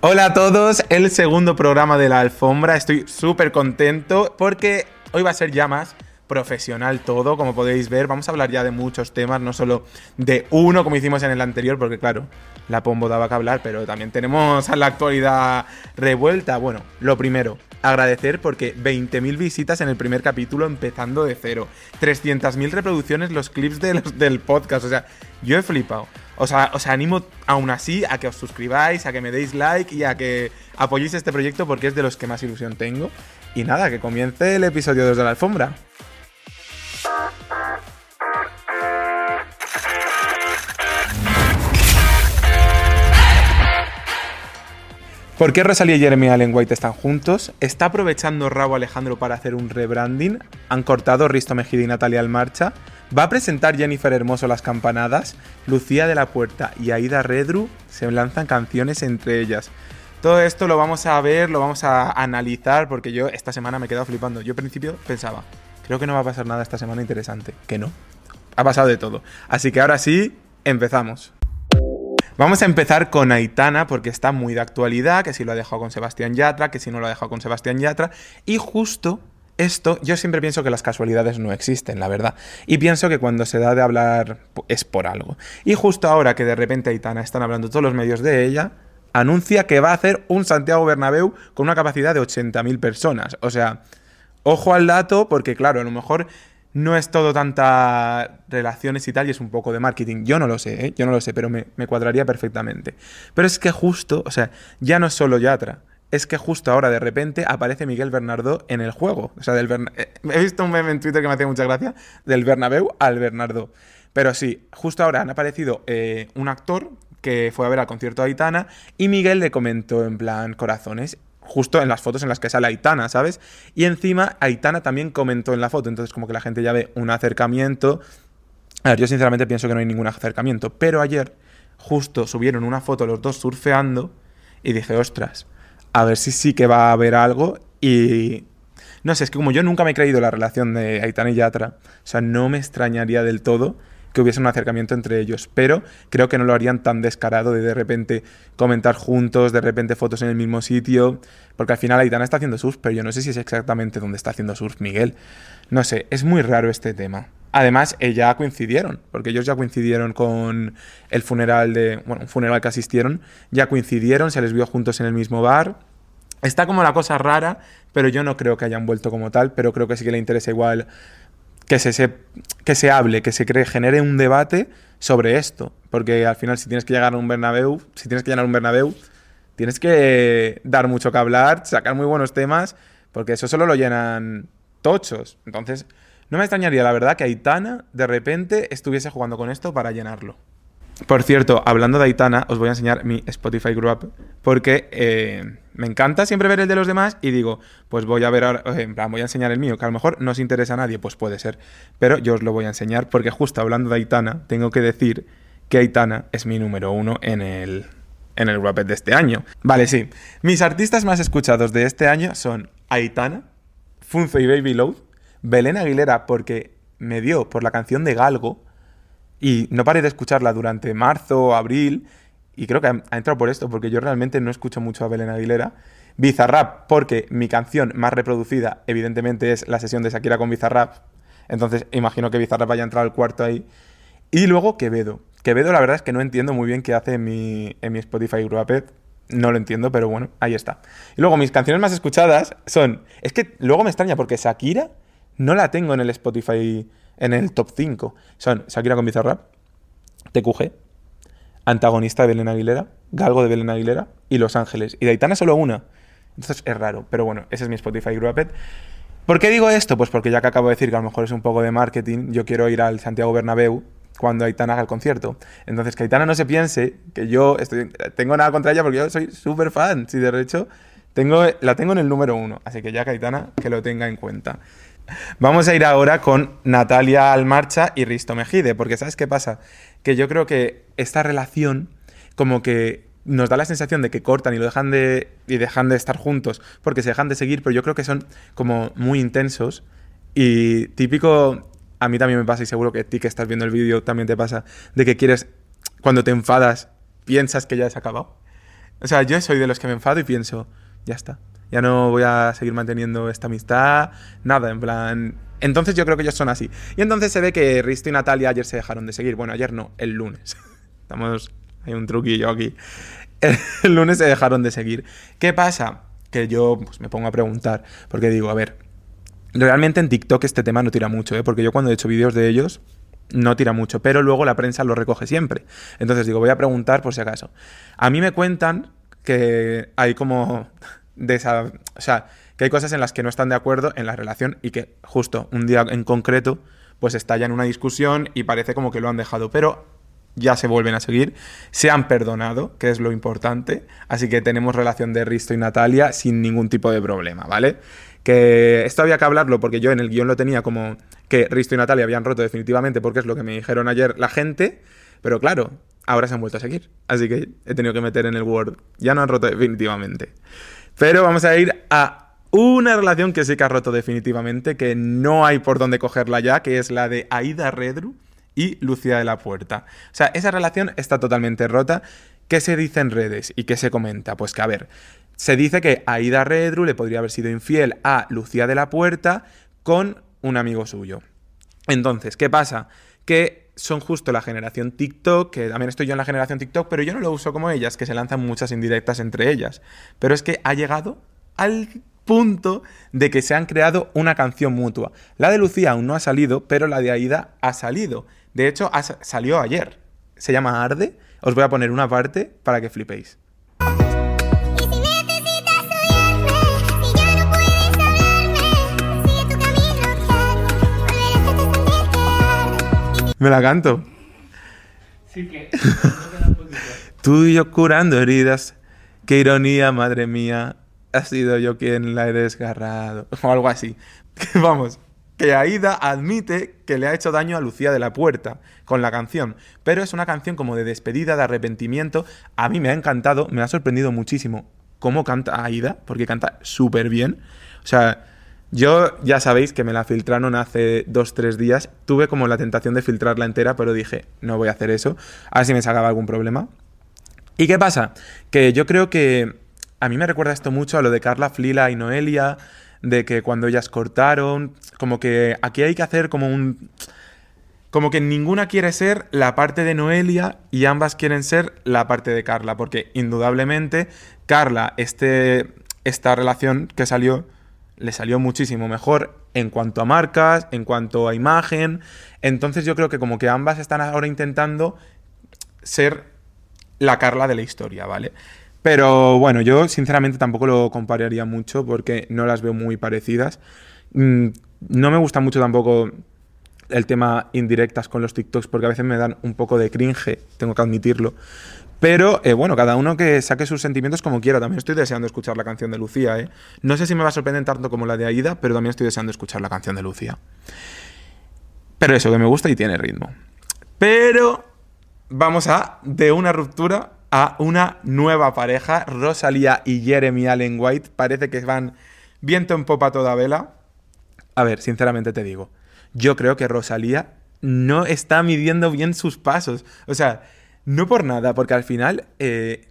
Hola a todos, el segundo programa de la alfombra. Estoy súper contento porque hoy va a ser ya más profesional todo, como podéis ver. Vamos a hablar ya de muchos temas, no solo de uno como hicimos en el anterior, porque claro, la pombo daba que hablar, pero también tenemos a la actualidad revuelta. Bueno, lo primero, agradecer porque 20.000 visitas en el primer capítulo empezando de cero. 300.000 reproducciones los clips del podcast, o sea, yo he flipado. O sea, os animo aún así a que os suscribáis, a que me deis like y a que apoyéis este proyecto porque es de los que más ilusión tengo. Y nada, que comience el episodio 2 de la alfombra. ¿Por qué Rosalía y Jeremy Allen White están juntos? ¿Está aprovechando Rabo Alejandro para hacer un rebranding? ¿Han cortado Risto Mejida y Natalia Almarcha? ¿Va a presentar Jennifer Hermoso las campanadas? Lucía de la Puerta y Aida Redru se lanzan canciones entre ellas. Todo esto lo vamos a ver, lo vamos a analizar, porque yo esta semana me he quedado flipando. Yo al principio pensaba, creo que no va a pasar nada esta semana interesante. Que no. Ha pasado de todo. Así que ahora sí, empezamos. Vamos a empezar con Aitana porque está muy de actualidad, que si lo ha dejado con Sebastián Yatra, que si no lo ha dejado con Sebastián Yatra. Y justo esto, yo siempre pienso que las casualidades no existen, la verdad. Y pienso que cuando se da de hablar es por algo. Y justo ahora que de repente Aitana están hablando todos los medios de ella, anuncia que va a hacer un Santiago Bernabéu con una capacidad de 80.000 personas. O sea, ojo al dato porque claro, a lo mejor no es todo tanta relaciones y tal, y es un poco de marketing. Yo no lo sé, ¿eh? yo no lo sé, pero me, cuadraría perfectamente. Pero es que justo, o sea, ya no es solo Yatra, es que justo ahora de repente aparece Miguel Bernardo en el juego. O sea, del eh, he visto un meme en Twitter que me hacía mucha gracia, del Bernabéu al Bernardo. Pero sí, justo ahora han aparecido eh, un actor que fue a ver al concierto de Aitana y Miguel le comentó en plan corazones justo en las fotos en las que sale Aitana, ¿sabes? Y encima Aitana también comentó en la foto, entonces como que la gente ya ve un acercamiento. A ver, yo sinceramente pienso que no hay ningún acercamiento, pero ayer justo subieron una foto los dos surfeando y dije, ostras, a ver si sí que va a haber algo y... No sé, es que como yo nunca me he creído la relación de Aitana y Yatra, o sea, no me extrañaría del todo que hubiese un acercamiento entre ellos, pero creo que no lo harían tan descarado de de repente comentar juntos, de repente fotos en el mismo sitio, porque al final Aitana está haciendo surf, pero yo no sé si es exactamente donde está haciendo surf Miguel. No sé, es muy raro este tema. Además, ya coincidieron, porque ellos ya coincidieron con el funeral de, bueno, un funeral que asistieron, ya coincidieron, se les vio juntos en el mismo bar. Está como la cosa rara, pero yo no creo que hayan vuelto como tal, pero creo que sí que le interesa igual que se, que se hable, que se cree, genere un debate sobre esto. Porque al final, si tienes que llegar a un Bernabéu, si tienes que llenar un Bernabéu, tienes que dar mucho que hablar, sacar muy buenos temas, porque eso solo lo llenan tochos. Entonces, no me extrañaría, la verdad, que Aitana de repente estuviese jugando con esto para llenarlo. Por cierto, hablando de Aitana, os voy a enseñar mi Spotify Group porque eh, me encanta siempre ver el de los demás y digo, pues voy a ver ahora, en plan, voy a enseñar el mío, que a lo mejor no os interesa a nadie, pues puede ser, pero yo os lo voy a enseñar porque justo hablando de Aitana, tengo que decir que Aitana es mi número uno en el, en el de este año. Vale, sí. Mis artistas más escuchados de este año son Aitana, Funzo y Baby Load, Belén Aguilera porque me dio por la canción de Galgo, y no paré de escucharla durante marzo, abril, y creo que ha, entrado por esto, porque yo realmente no escucho mucho a Belén Aguilera. Bizarrap, porque mi canción más reproducida, evidentemente, es la sesión de Shakira con Bizarrap. Entonces, imagino que Bizarrap haya entrado al cuarto ahí. Y luego Quevedo. Quevedo, la verdad es que no entiendo muy bien qué hace en mi, en mi Spotify Group No lo entiendo, pero bueno, ahí está. Y luego mis canciones más escuchadas son. Es que luego me extraña porque Shakira no la tengo en el Spotify en el top 5 son Shakira con Bizarrap, TQG, antagonista de Belén Aguilera, Galgo de Belén Aguilera y Los Ángeles. Y de Aitana solo una. Entonces es raro, pero bueno, ese es mi Spotify Grouped. ¿Por qué digo esto? Pues porque ya que acabo de decir que a lo mejor es un poco de marketing, yo quiero ir al Santiago Bernabéu cuando Aitana haga el concierto. Entonces que Aitana no se piense que yo estoy, tengo nada contra ella porque yo soy súper fan. Si de hecho tengo, la tengo en el número uno. Así que ya que Aitana que lo tenga en cuenta. Vamos a ir ahora con Natalia Almarcha y Risto Mejide, porque ¿sabes qué pasa? Que yo creo que esta relación como que nos da la sensación de que cortan y lo dejan de y dejan de estar juntos porque se dejan de seguir, pero yo creo que son como muy intensos y típico a mí también me pasa y seguro que a ti que estás viendo el vídeo también te pasa de que quieres cuando te enfadas piensas que ya has acabado O sea, yo soy de los que me enfado y pienso, ya está. Ya no voy a seguir manteniendo esta amistad, nada, en plan... Entonces yo creo que ellos son así. Y entonces se ve que Risto y Natalia ayer se dejaron de seguir. Bueno, ayer no, el lunes. Estamos... Hay un truquillo aquí. El lunes se dejaron de seguir. ¿Qué pasa? Que yo pues, me pongo a preguntar, porque digo, a ver, realmente en TikTok este tema no tira mucho, ¿eh? porque yo cuando he hecho vídeos de ellos no tira mucho, pero luego la prensa lo recoge siempre. Entonces digo, voy a preguntar por si acaso. A mí me cuentan que hay como de esa, o sea, que hay cosas en las que no están de acuerdo en la relación y que justo un día en concreto pues estallan una discusión y parece como que lo han dejado, pero ya se vuelven a seguir, se han perdonado, que es lo importante, así que tenemos relación de Risto y Natalia sin ningún tipo de problema, ¿vale? Que esto había que hablarlo porque yo en el guion lo tenía como que Risto y Natalia habían roto definitivamente porque es lo que me dijeron ayer la gente, pero claro, ahora se han vuelto a seguir, así que he tenido que meter en el Word, ya no han roto definitivamente. Pero vamos a ir a una relación que sí que ha roto definitivamente, que no hay por dónde cogerla ya, que es la de Aida Redru y Lucía de la Puerta. O sea, esa relación está totalmente rota. ¿Qué se dice en redes y qué se comenta? Pues que, a ver, se dice que Aida Redru le podría haber sido infiel a Lucía de la Puerta con un amigo suyo. Entonces, ¿qué pasa? Que son justo la generación TikTok, que también estoy yo en la generación TikTok, pero yo no lo uso como ellas, que se lanzan muchas indirectas entre ellas. Pero es que ha llegado al punto de que se han creado una canción mutua. La de Lucía aún no ha salido, pero la de Aida ha salido. De hecho, salió ayer. Se llama Arde. Os voy a poner una parte para que flipéis. Me la canto. Sí que. Tú y yo curando heridas. Qué ironía, madre mía. Ha sido yo quien la he desgarrado. O algo así. Vamos que Aida admite que le ha hecho daño a Lucía de la Puerta con la canción, pero es una canción como de despedida, de arrepentimiento. A mí me ha encantado, me ha sorprendido muchísimo cómo canta Aida, porque canta súper bien. O sea, yo ya sabéis que me la filtraron hace dos, tres días. Tuve como la tentación de filtrarla entera, pero dije, no voy a hacer eso, a ver si me sacaba algún problema. ¿Y qué pasa? Que yo creo que a mí me recuerda esto mucho a lo de Carla Flila y Noelia, de que cuando ellas cortaron, como que aquí hay que hacer como un... Como que ninguna quiere ser la parte de Noelia y ambas quieren ser la parte de Carla, porque indudablemente Carla, este, esta relación que salió, le salió muchísimo mejor en cuanto a marcas, en cuanto a imagen. Entonces yo creo que como que ambas están ahora intentando ser la Carla de la historia, ¿vale? Pero bueno, yo sinceramente tampoco lo compararía mucho porque no las veo muy parecidas. Mm, no me gusta mucho tampoco el tema indirectas con los TikToks porque a veces me dan un poco de cringe, tengo que admitirlo. Pero eh, bueno, cada uno que saque sus sentimientos como quiera. También estoy deseando escuchar la canción de Lucía. ¿eh? No sé si me va a sorprender tanto como la de Aida, pero también estoy deseando escuchar la canción de Lucía. Pero eso, que me gusta y tiene ritmo. Pero vamos a de una ruptura a una nueva pareja, Rosalía y Jeremy Allen White. Parece que van viento en popa toda vela. A ver, sinceramente te digo, yo creo que Rosalía no está midiendo bien sus pasos. O sea, no por nada, porque al final eh,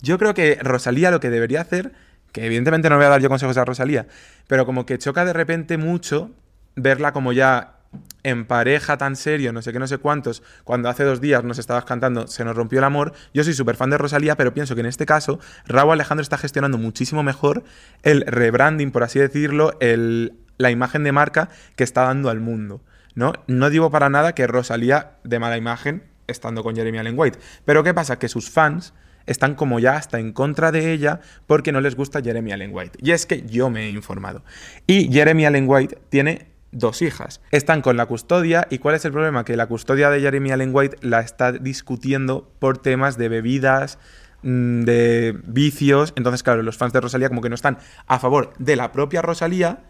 yo creo que Rosalía lo que debería hacer, que evidentemente no voy a dar yo consejos a Rosalía, pero como que choca de repente mucho verla como ya en pareja tan serio, no sé qué, no sé cuántos, cuando hace dos días nos estabas cantando Se nos rompió el amor, yo soy súper fan de Rosalía, pero pienso que en este caso Raúl Alejandro está gestionando muchísimo mejor el rebranding, por así decirlo, el, la imagen de marca que está dando al mundo. ¿no? no digo para nada que Rosalía de mala imagen estando con Jeremy Allen White, pero ¿qué pasa? Que sus fans están como ya hasta en contra de ella porque no les gusta Jeremy Allen White. Y es que yo me he informado. Y Jeremy Allen White tiene dos hijas. Están con la custodia y ¿cuál es el problema? Que la custodia de Jeremy Allen White la está discutiendo por temas de bebidas, mm, de vicios. Entonces, claro, los fans de Rosalía como que no están a favor de la propia Rosalía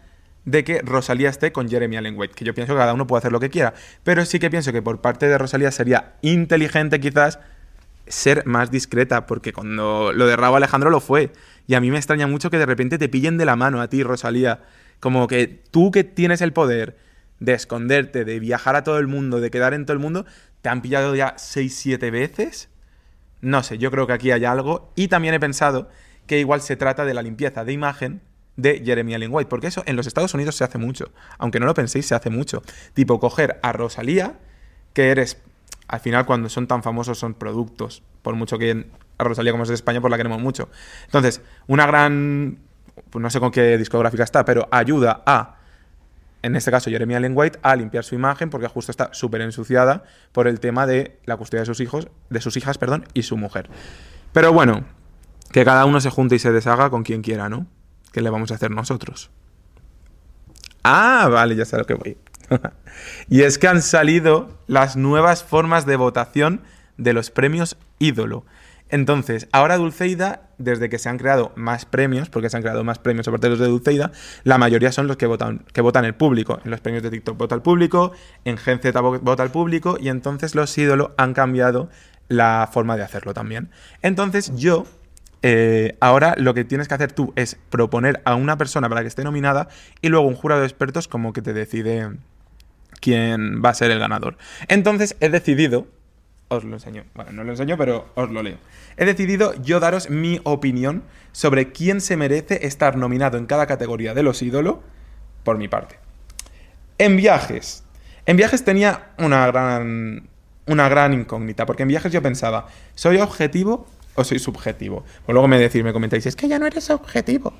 de que Rosalía esté con Jeremy Allen White, que yo pienso que cada uno puede hacer lo que quiera, pero sí que pienso que por parte de Rosalía sería inteligente quizás ser más discreta, porque cuando lo de Alejandro lo fue, y a mí me extraña mucho que de repente te pillen de la mano a ti, Rosalía, como que tú que tienes el poder de esconderte, de viajar a todo el mundo, de quedar en todo el mundo, te han pillado ya 6, 7 veces. No sé, yo creo que aquí hay algo. Y también he pensado que igual se trata de la limpieza de imagen de Jeremy Allen White, porque eso en los Estados Unidos se hace mucho. Aunque no lo penséis, se hace mucho. Tipo, coger a Rosalía, que eres. Al final, cuando son tan famosos, son productos. Por mucho que a Rosalía, como es de España, pues la queremos mucho. Entonces, una gran. Pues no sé con qué discográfica está, pero ayuda a en este caso Jeremy Allen White, a limpiar su imagen porque justo está súper ensuciada por el tema de la custodia de sus hijos, de sus hijas, perdón, y su mujer. Pero bueno, que cada uno se junte y se deshaga con quien quiera, ¿no? ¿Qué le vamos a hacer nosotros? Ah, vale, ya sé lo que voy. y es que han salido las nuevas formas de votación de los premios ídolo. Entonces, ahora Dulceida, desde que se han creado más premios, porque se han creado más premios aparte de los de Dulceida, la mayoría son los que votan, que votan el público. En los premios de TikTok vota el público, en Gen Z vota el público, y entonces los ídolos han cambiado la forma de hacerlo también. Entonces, yo eh, ahora lo que tienes que hacer tú es proponer a una persona para que esté nominada y luego un jurado de expertos como que te decide quién va a ser el ganador. Entonces he decidido os lo enseño. Bueno, no lo enseño, pero os lo leo. He decidido yo daros mi opinión sobre quién se merece estar nominado en cada categoría de los ídolos, por mi parte. En viajes. En viajes tenía una gran, una gran incógnita, porque en viajes yo pensaba, ¿soy objetivo o soy subjetivo? Pues luego me decís, me comentáis, es que ya no eres objetivo.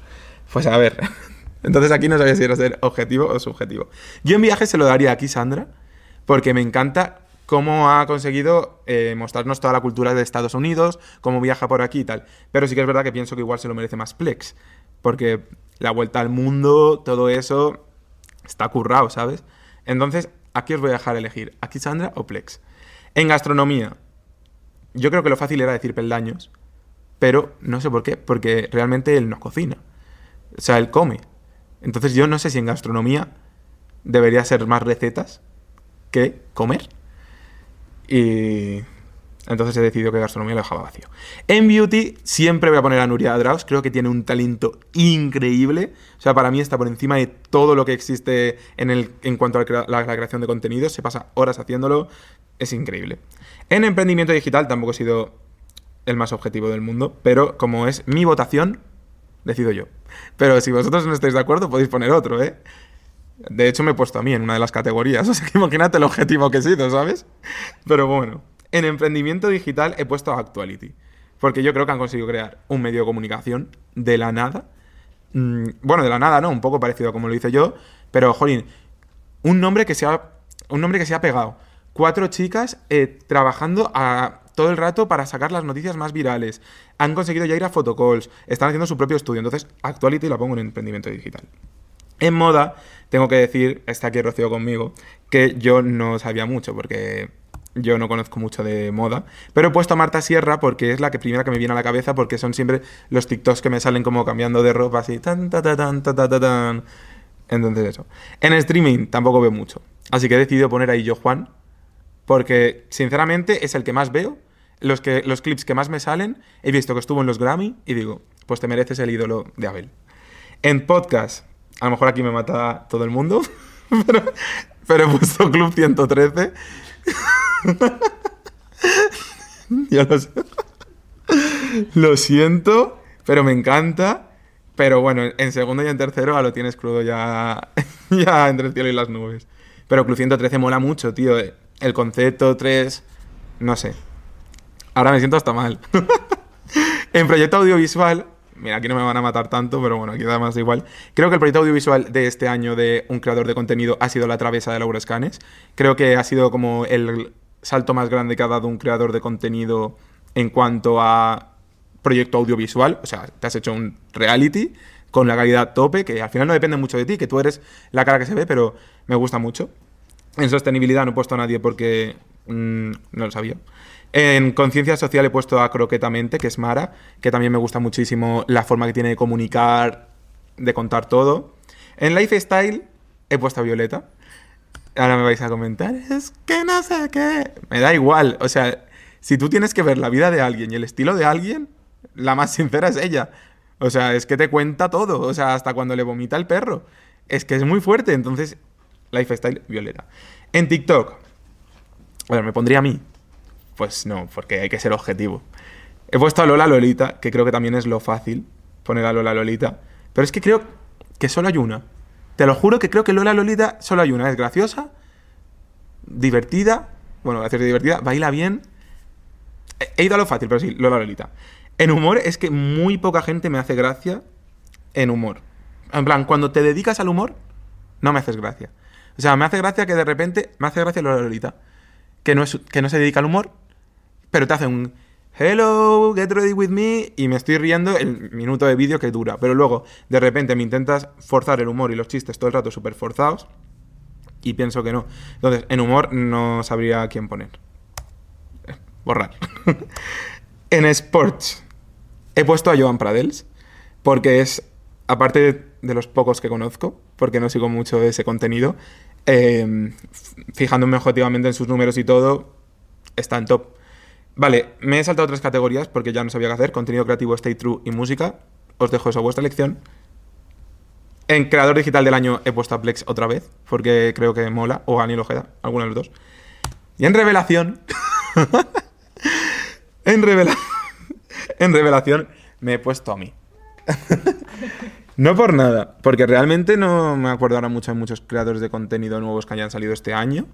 Pues a ver, entonces aquí no sabía si era ser objetivo o subjetivo. Yo en viajes se lo daría aquí, Sandra, porque me encanta cómo ha conseguido eh, mostrarnos toda la cultura de Estados Unidos, cómo viaja por aquí y tal. Pero sí que es verdad que pienso que igual se lo merece más Plex, porque la vuelta al mundo, todo eso, está currado, ¿sabes? Entonces, aquí os voy a dejar elegir, aquí Sandra o Plex. En gastronomía, yo creo que lo fácil era decir peldaños, pero no sé por qué, porque realmente él no cocina. O sea, él come. Entonces yo no sé si en gastronomía debería ser más recetas que comer. Y entonces he decidido que gastronomía lo dejaba vacío. En beauty siempre voy a poner a Nuria Draus, creo que tiene un talento increíble. O sea, para mí está por encima de todo lo que existe en, el, en cuanto a la, la creación de contenidos. Se pasa horas haciéndolo, es increíble. En emprendimiento digital tampoco he sido el más objetivo del mundo, pero como es mi votación, decido yo. Pero si vosotros no estáis de acuerdo, podéis poner otro, ¿eh? De hecho, me he puesto a mí en una de las categorías. O que imagínate el objetivo que he sido, ¿sabes? Pero bueno, en emprendimiento digital he puesto Actuality. Porque yo creo que han conseguido crear un medio de comunicación de la nada. Mm, bueno, de la nada, ¿no? Un poco parecido a como lo hice yo. Pero, jolín, un nombre que se un nombre que se ha pegado. Cuatro chicas eh, trabajando todo el rato para sacar las noticias más virales. Han conseguido ya ir a photocalls. Están haciendo su propio estudio. Entonces, Actuality la pongo en emprendimiento digital. En moda, tengo que decir, está aquí Rocío conmigo, que yo no sabía mucho porque yo no conozco mucho de moda, pero he puesto a Marta Sierra porque es la que primera que me viene a la cabeza porque son siempre los TikToks que me salen como cambiando de ropa así tan tan tan tan tan tan. Entonces eso. En streaming tampoco veo mucho, así que he decidido poner ahí yo Juan porque sinceramente es el que más veo. Los, que, los clips que más me salen, he visto que estuvo en los Grammy y digo, pues te mereces el ídolo de Abel. En podcast, a lo mejor aquí me mata todo el mundo, pero, he puesto Club 113. Yo lo sé. Lo siento, pero me encanta. Pero bueno, en segundo y en tercero a lo tienes crudo ya, ya entre el cielo y las nubes. Pero Club 113 mola mucho, tío. El concepto 3, no sé. Ahora me siento hasta mal. en proyecto audiovisual Mira, aquí no me van a matar tanto, pero bueno, aquí da más igual. Creo que el proyecto audiovisual de este año de un creador de contenido ha sido La Travesa de Laura Escanes. Creo que ha sido como el salto más grande que ha dado un creador de contenido en cuanto a proyecto audiovisual. O sea, te has hecho un reality con la calidad tope, que al final no depende mucho de ti, que tú eres la cara que se ve, pero me gusta mucho. En sostenibilidad no he puesto a nadie porque mm, no lo sabía. En conciencia social he puesto a Croquetamente, que es Mara, que también me gusta muchísimo la forma que tiene de comunicar, de contar todo. En Lifestyle he puesto a Violeta. Ahora me vais a comentar, es que no sé qué. Me da igual, o sea, si tú tienes que ver la vida de alguien y el estilo de alguien, la más sincera es ella. O sea, es que te cuenta todo, o sea, hasta cuando le vomita el perro. Es que es muy fuerte, entonces, Lifestyle, Violeta. En TikTok, bueno, me pondría a mí, pues no, porque hay que ser objetivo. He puesto a Lola Lolita, que creo que también es lo fácil, poner a Lola Lolita. Pero es que creo que solo hay una. Te lo juro que creo que Lola Lolita solo hay una. Es graciosa, divertida, bueno, hacer divertida, baila bien. He ido a lo fácil, pero sí, Lola Lolita. En humor es que muy poca gente me hace gracia en humor. En plan, cuando te dedicas al humor, no me haces gracia. O sea, me hace gracia que de repente me hace gracia Lolita. Que no, es, que no se dedica al humor, pero te hace un hello, get ready with me, y me estoy riendo el minuto de vídeo que dura. Pero luego, de repente, me intentas forzar el humor y los chistes todo el rato súper forzados, y pienso que no. Entonces, en humor no sabría quién poner. Borrar. en sports, he puesto a Joan Pradels, porque es, aparte de los pocos que conozco, porque no sigo mucho ese contenido, eh, fijándome objetivamente en sus números y todo, está en top. Vale, me he saltado tres categorías porque ya no sabía qué hacer. Contenido creativo, stay true y música. Os dejo eso a vuestra elección. En creador digital del año he puesto a Plex otra vez, porque creo que mola, o a Daniel Ojeda, alguno de los dos. Y en revelación... en, revela en revelación me he puesto a mí. no por nada, porque realmente no me acuerdo ahora mucho de muchos creadores de contenido nuevos que hayan salido este año.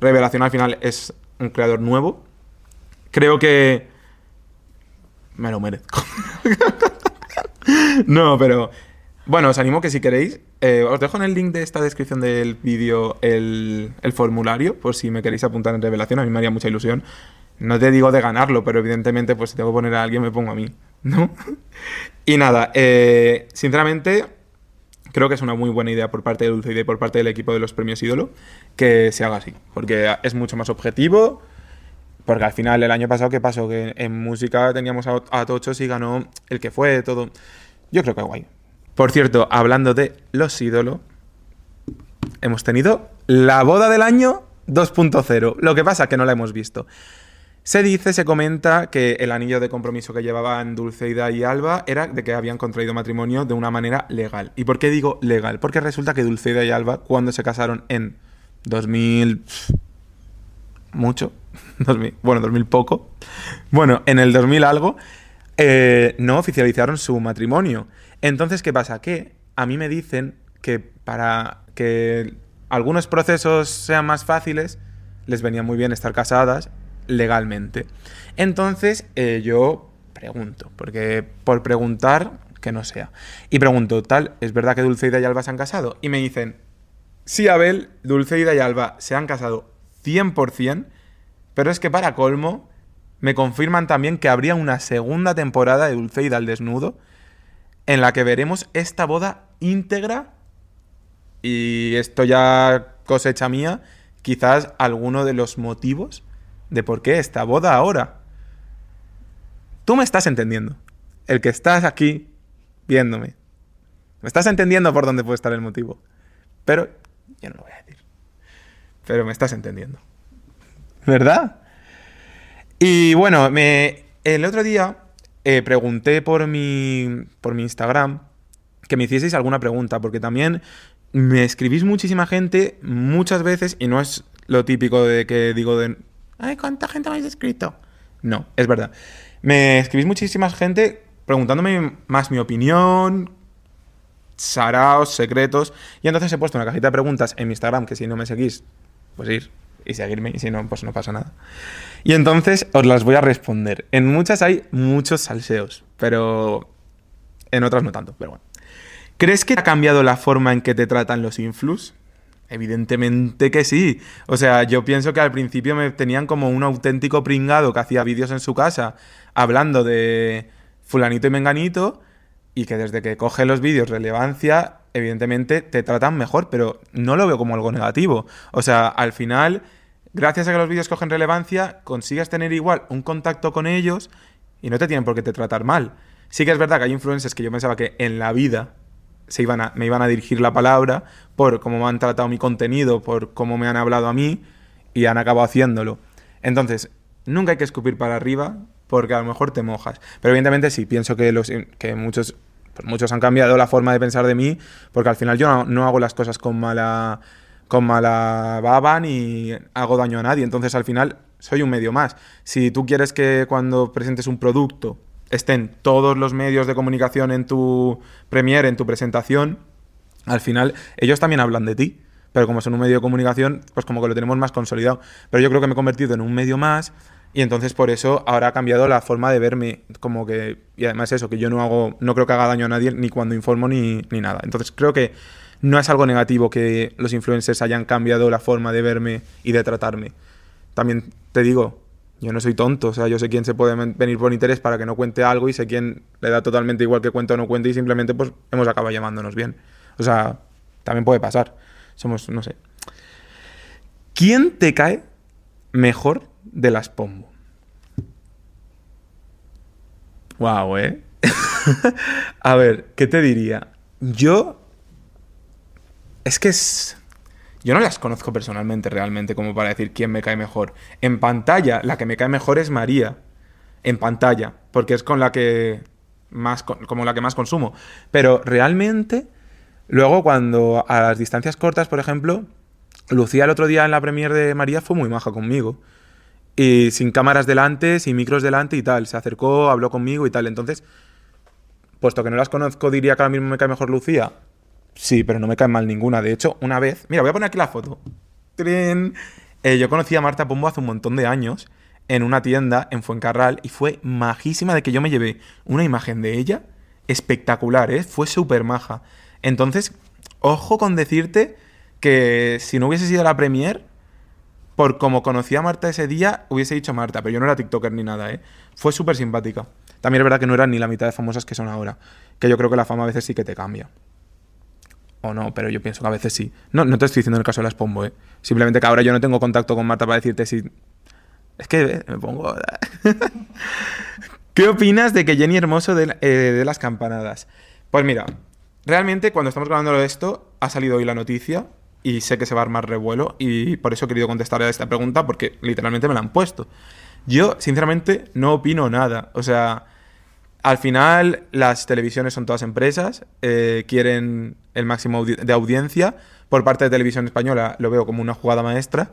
Revelación al final es un creador nuevo, Creo que me lo merezco. no, pero bueno, os animo que si queréis, eh, os dejo en el link de esta descripción del vídeo el, formulario, por si me queréis apuntar en revelación, a mí me haría mucha ilusión. No te digo de ganarlo, pero evidentemente, pues si tengo que poner a alguien, me pongo a mí, ¿no? y nada, eh, sinceramente, creo que es una muy buena idea por parte de Dulce y por parte del equipo de los premios ídolo que se haga así, porque es mucho más objetivo porque al final, el año pasado, ¿qué pasó? Que en música teníamos a, Tochos y ganó el que fue, todo. Yo creo que guay. Por cierto, hablando de los ídolos, hemos tenido la boda del año 2.0. Lo que pasa es que no la hemos visto. Se dice, se comenta que el anillo de compromiso que llevaban Dulceida y Alba era de que habían contraído matrimonio de una manera legal. ¿Y por qué digo legal? Porque resulta que Dulceida y Alba, cuando se casaron en 2000 mucho, 2000, bueno, 2000 poco, bueno, en el 2000 algo, eh, no oficializaron su matrimonio. Entonces, ¿qué pasa? Que a mí me dicen que para que algunos procesos sean más fáciles, les venía muy bien estar casadas legalmente. Entonces, eh, yo pregunto, porque por preguntar, que no sea. Y pregunto, tal, ¿es verdad que Dulceida y Alba se han casado? Y me dicen, sí, Abel, Dulceida y Alba se han casado 100%, pero es que para colmo me confirman también que habría una segunda temporada de Dulceida al desnudo en la que veremos esta boda íntegra y esto ya cosecha mía, quizás alguno de los motivos de por qué esta boda ahora. Tú me estás entendiendo. El que estás aquí viéndome. Me estás entendiendo por dónde puede estar el motivo. Pero yo no lo voy a decir. Pero me estás entendiendo. ¿Verdad? Y bueno, me, el otro día eh, pregunté por mi, por mi Instagram que me hicieseis alguna pregunta, porque también me escribís muchísima gente muchas veces y no es lo típico de que digo de, ay, ¿cuánta gente me habéis escrito? No, es verdad. Me escribís muchísima gente preguntándome más mi opinión, saraos, secretos, y entonces he puesto una cajita de preguntas en mi Instagram, que si no me seguís, pues ir y seguirme, y si no, pues no pasa nada. Y entonces os las voy a responder. En muchas hay muchos salseos, pero en otras no tanto, pero bueno. ¿Crees que ha cambiado la forma en que te tratan los influx? Evidentemente que sí. O sea, yo pienso que al principio me tenían como un auténtico pringado que hacía vídeos en su casa hablando de fulanito y menganito y que desde que coge los vídeos relevancia evidentemente te tratan mejor, pero no lo veo como algo negativo. O sea, al final, gracias a que los vídeos cogen relevancia, consigues tener igual un contacto con ellos y no te tienen por qué te tratar mal. Sí que es verdad que hay influencers que yo pensaba que en la vida se iban me iban a dirigir la palabra por cómo me han tratado mi contenido, por cómo me han hablado a mí y han acabado haciéndolo. Entonces, nunca hay que escupir para arriba porque a lo mejor te mojas. Pero evidentemente sí, pienso que, los, que muchos muchos han cambiado la forma de pensar de mí, porque al final yo no, hago las cosas con mala, con mala baba ni hago daño a nadie. Entonces al final soy un medio más. Si tú quieres que cuando presentes un producto estén todos los medios de comunicación en tu Premiere, en tu presentación, al final ellos también hablan de ti. Pero como son un medio de comunicación, pues como que lo tenemos más consolidado. Pero yo creo que me he convertido en un medio más y entonces por eso ahora ha cambiado la forma de verme. Como que. Y además eso, que yo no hago. No creo que haga daño a nadie ni cuando informo ni, ni nada. Entonces creo que no es algo negativo que los influencers hayan cambiado la forma de verme y de tratarme. También te digo, yo no soy tonto, o sea, yo sé quién se puede venir por interés para que no cuente algo y sé quién le da totalmente igual que cuente o no cuente y simplemente pues hemos acabado llamándonos bien. O sea, también puede pasar. Somos, no sé. ¿Quién te cae mejor de las Pombo? Wow, ¿eh? A ver, ¿qué te diría? Yo es que es... Yo no las conozco personalmente realmente como para decir quién me cae mejor. En pantalla, la que me cae mejor es María. En pantalla, porque es con la que más como la que más consumo. Pero realmente, luego cuando a las distancias cortas, por ejemplo, Lucía el otro día en la premier de María fue muy maja conmigo. Y sin cámaras delante, sin micros delante y tal. Se acercó, habló conmigo y tal. Entonces, puesto que no las conozco, diría que ahora mismo me cae mejor Lucía. Sí, pero no me cae mal ninguna. De hecho, una vez. Mira, voy a poner aquí la foto. Eh, yo conocí a Marta Pombo hace un montón de años en una tienda en Fuencarral y fue majísima de que yo me llevé una imagen de ella espectacular, ¿eh? Fue súper maja. Entonces, ojo con decirte que si no hubiese sido la premier, por como conocí a Marta ese día, hubiese dicho Marta, pero yo no era TikToker ni nada, ¿eh? Fue súper simpática. También es verdad que no eran ni la mitad de famosas que son ahora, que yo creo que la fama a veces sí que te cambia. O no, pero yo pienso que a veces sí. No, no te estoy diciendo en el caso de las Pombo, ¿eh? Simplemente que ahora yo no tengo contacto con Marta para decirte si... Es que eh, me pongo... ¿Qué opinas de que Jenny Hermoso de, eh, de, las campanadas? Pues mira, realmente cuando estamos grabando esto, ha salido hoy la noticia y sé que se va a armar revuelo y por eso he querido contestar a esta pregunta porque literalmente me la han puesto. Yo, sinceramente, no opino nada. O sea, al final las televisiones son todas empresas, eh, quieren el máximo de audiencia. Por parte de Televisión Española lo veo como una jugada maestra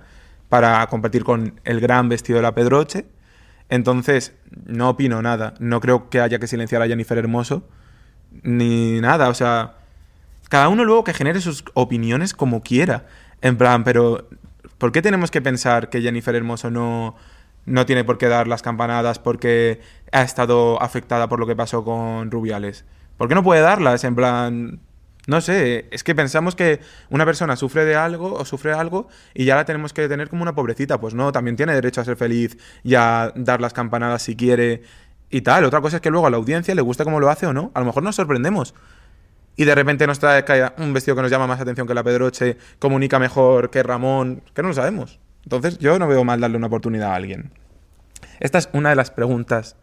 para competir con el gran vestido de la Pedroche. Entonces, no opino nada. No creo que haya que silenciar a Jennifer Hermoso. Ni nada. O sea, cada uno luego que genere sus opiniones como quiera. En plan, pero ¿por qué tenemos que pensar que Jennifer Hermoso no, no tiene por qué dar las campanadas porque ha estado afectada por lo que pasó con Rubiales. ¿Por qué no puede darlas? En plan, no sé, es que pensamos que una persona sufre de algo o sufre algo y ya la tenemos que tener como una pobrecita. Pues no, también tiene derecho a ser feliz y a dar las campanadas si quiere y tal. Otra cosa es que luego a la audiencia le gusta cómo lo hace o no. A lo mejor nos sorprendemos. Y de repente nos trae un vestido que nos llama más atención que la Pedroche, comunica mejor que Ramón, que no lo sabemos. Entonces yo no veo mal darle una oportunidad a alguien. Esta es una de las preguntas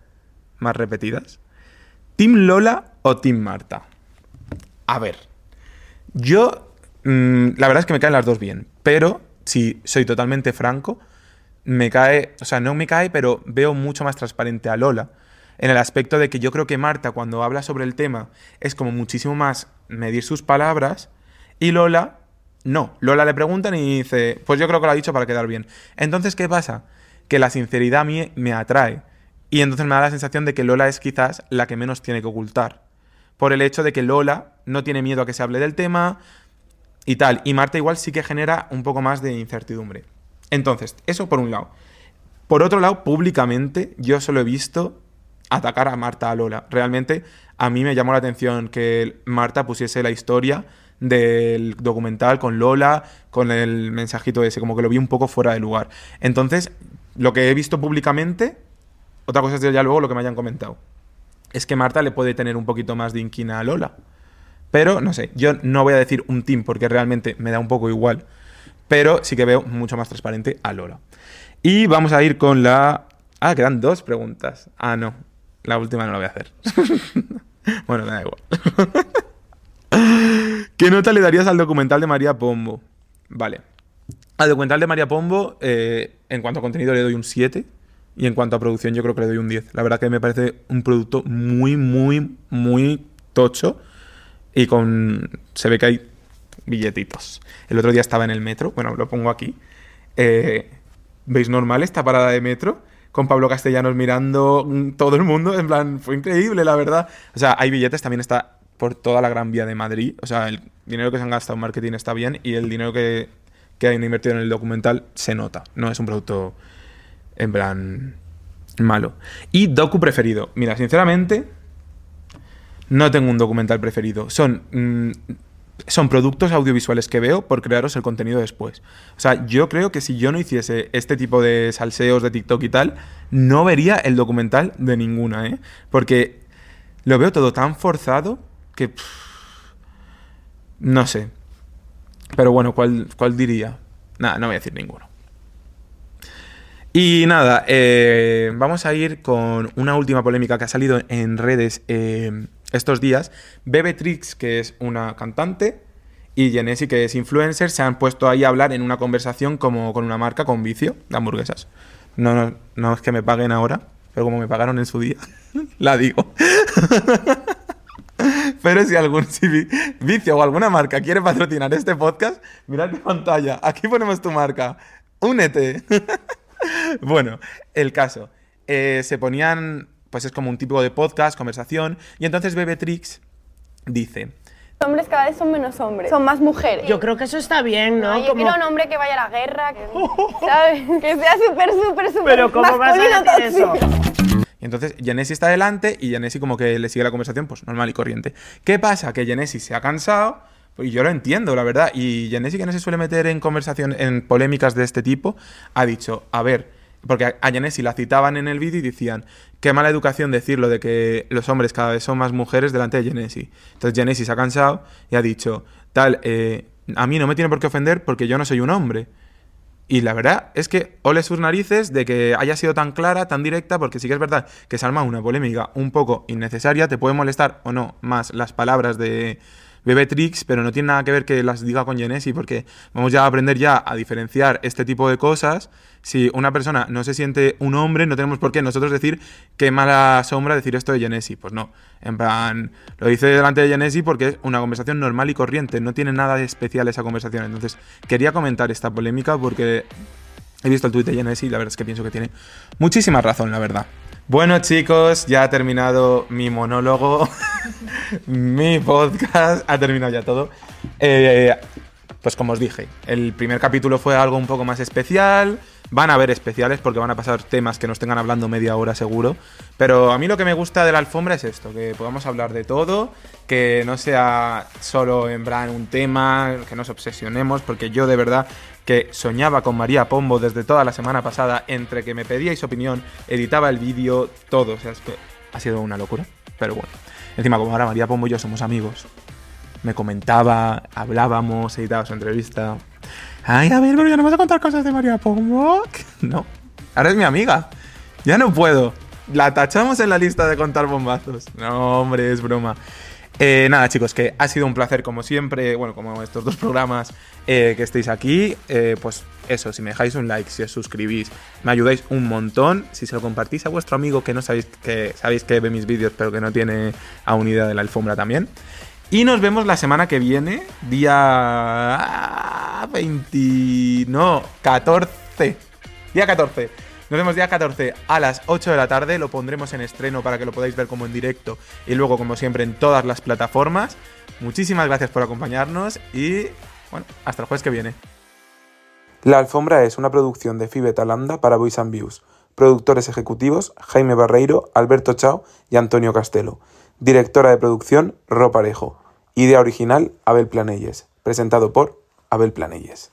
más repetidas. ¿Team Lola o Team Marta? A ver, yo mm, la verdad es que me caen las dos bien, pero si soy totalmente franco, me cae, o sea, no me cae, pero veo mucho más transparente a Lola en el aspecto de que yo creo que Marta cuando habla sobre el tema es como muchísimo más medir sus palabras y Lola no, Lola le preguntan y dice, pues yo creo que lo ha dicho para quedar bien. Entonces, ¿qué pasa? Que la sinceridad a mí me atrae. Y entonces me da la sensación de que Lola es quizás la que menos tiene que ocultar. Por el hecho de que Lola no tiene miedo a que se hable del tema y tal. Y Marta igual sí que genera un poco más de incertidumbre. Entonces, eso por un lado. Por otro lado, públicamente yo solo he visto atacar a Marta a Lola. Realmente a mí me llamó la atención que Marta pusiese la historia del documental con Lola, con el mensajito ese, como que lo vi un poco fuera de lugar. Entonces, lo que he visto públicamente, otra cosa es ya luego lo que me hayan comentado, es que Marta le puede tener un poquito más de inquina a Lola. Pero, no sé, yo no voy a decir un team porque realmente me da un poco igual, pero sí que veo mucho más transparente a Lola. Y vamos a ir con la... Ah, quedan dos preguntas. Ah, no, la última no la voy a hacer. bueno, da igual. ¿Qué nota le darías al documental de María Pombo? Vale. Al documental de María Pombo, eh, en cuanto a contenido le doy un 7 y en cuanto a producción yo creo que le doy un 10. La verdad que me parece un producto muy, muy, muy tocho y con... se ve que hay billetitos. El otro día estaba en el metro, bueno, lo pongo aquí. Eh, ¿Veis normal esta parada de metro? Con Pablo Castellanos mirando mm, todo el mundo, en plan, fue increíble, la verdad. O sea, hay billetes, también está por toda la Gran Vía de Madrid. O sea, el dinero que se han gastado en marketing está bien y el dinero que, que han invertido en el documental se nota. No es un producto, en plan, malo. Y docu preferido. Mira, sinceramente, no tengo un documental preferido. Son, mm, son productos audiovisuales que veo por crearos el contenido después. O sea, yo creo que si yo no hiciese este tipo de salseos de TikTok y tal, no vería el documental de ninguna, ¿eh? Porque lo veo todo tan forzado que... no sé. Pero bueno, ¿cuál, cuál diría? Nada, no voy a decir ninguno. Y nada, eh, vamos a ir con una última polémica que ha salido en redes eh, estos días. Bebetrix, que es una cantante, y Genesi, que es influencer, se han puesto ahí a hablar en una conversación como con una marca con vicio de hamburguesas. No, no, no es que me paguen ahora, pero como me pagaron en su día, la digo. Pero si algún si vicio o alguna marca quiere patrocinar este podcast, mirad mi pantalla. Aquí ponemos tu marca. Únete. bueno, el caso. Eh, se ponían, pues es como un tipo de podcast, conversación, y entonces Bebetrix dice, Los hombres cada vez son menos hombres, son más mujeres. Yo creo que eso está bien, ¿no? No, yo Como- quiero un hombre que vaya a la guerra, que, ¿sabes? Que sea súper, súper, súper Pero ¿cómo vas a masculino decir eso? Entonces Genesi está delante y Genesi como que le sigue la conversación, pues normal y corriente. ¿Qué pasa? Que Genesi se ha cansado, pues yo lo entiendo, la verdad. Y Genesi, que no se suele meter en conversación, en polémicas de este tipo, ha dicho, a ver, porque a- a Genesi la citaban en el vídeo y decían, qué mala educación decirlo de que los hombres cada vez son más mujeres delante de Genesi. Entonces Genesi se ha cansado y ha dicho, tal, eh, a mí no me tiene por qué ofender porque yo no soy un hombre. Y la verdad es que ole sus narices de que haya sido tan clara, tan directa, porque sí que es verdad que se arma una polémica un poco innecesaria, te puede molestar o no más las palabras de Bebetrix, pero no tiene nada que ver que las diga con Genesi, porque vamos ya a aprender ya a diferenciar este tipo de cosas. Si una persona no se siente un hombre, no tenemos por qué nosotros decir qué mala sombra decir esto de Genesi. Pues no, en plan, lo dice delante de Genesi porque es una conversación normal y corriente, no tiene nada de especial esa conversación. Entonces, quería comentar esta polémica porque he visto el tuit de Genesi y la verdad es que pienso que tiene muchísima razón, la verdad. Bueno chicos, ya ha terminado mi monólogo, mi podcast, ha terminado ya todo. Eh, pues como os dije, el primer capítulo fue algo un poco más especial. Van a haber especiales porque van a pasar temas que nos tengan hablando media hora seguro. Pero a mí lo que me gusta de la alfombra es esto, que podamos hablar de todo, que no sea solo en un tema, que nos obsesionemos, porque yo de verdad que soñaba con María Pombo desde toda la semana pasada, entre que me pedíais opinión, editaba el vídeo, todo. O sea, es que ha sido una locura. Pero bueno, encima como ahora María Pombo y yo somos amigos, me comentaba, hablábamos, editaba su entrevista. Ay, a ver, pero ya no vas a contar cosas de María Pombo. No, ahora es mi amiga. Ya no puedo. La tachamos en la lista de contar bombazos. No, hombre, es broma. Eh, nada, chicos, que ha sido un placer como siempre, bueno, como estos dos programas, eh, que estéis aquí. Eh, pues eso, si me dejáis un like, si os suscribís, me ayudáis un montón. Si se lo compartís a vuestro amigo que no sabéis que sabéis que ve mis vídeos, pero que no tiene a unidad de la alfombra también. Y nos vemos la semana que viene, día 20... No, 14. Día 14. Nos vemos día 14 a las 8 de la tarde. Lo pondremos en estreno para que lo podáis ver como en directo y luego, como siempre, en todas las plataformas. Muchísimas gracias por acompañarnos y, bueno, hasta el jueves que viene. La Alfombra es una producción de Fibe Talanda para Voice and Views. Productores ejecutivos Jaime Barreiro, Alberto Chao y Antonio Castelo. Directora de producción Ro Parejo. Idea original Abel Planelles. Presentado por Abel Planelles.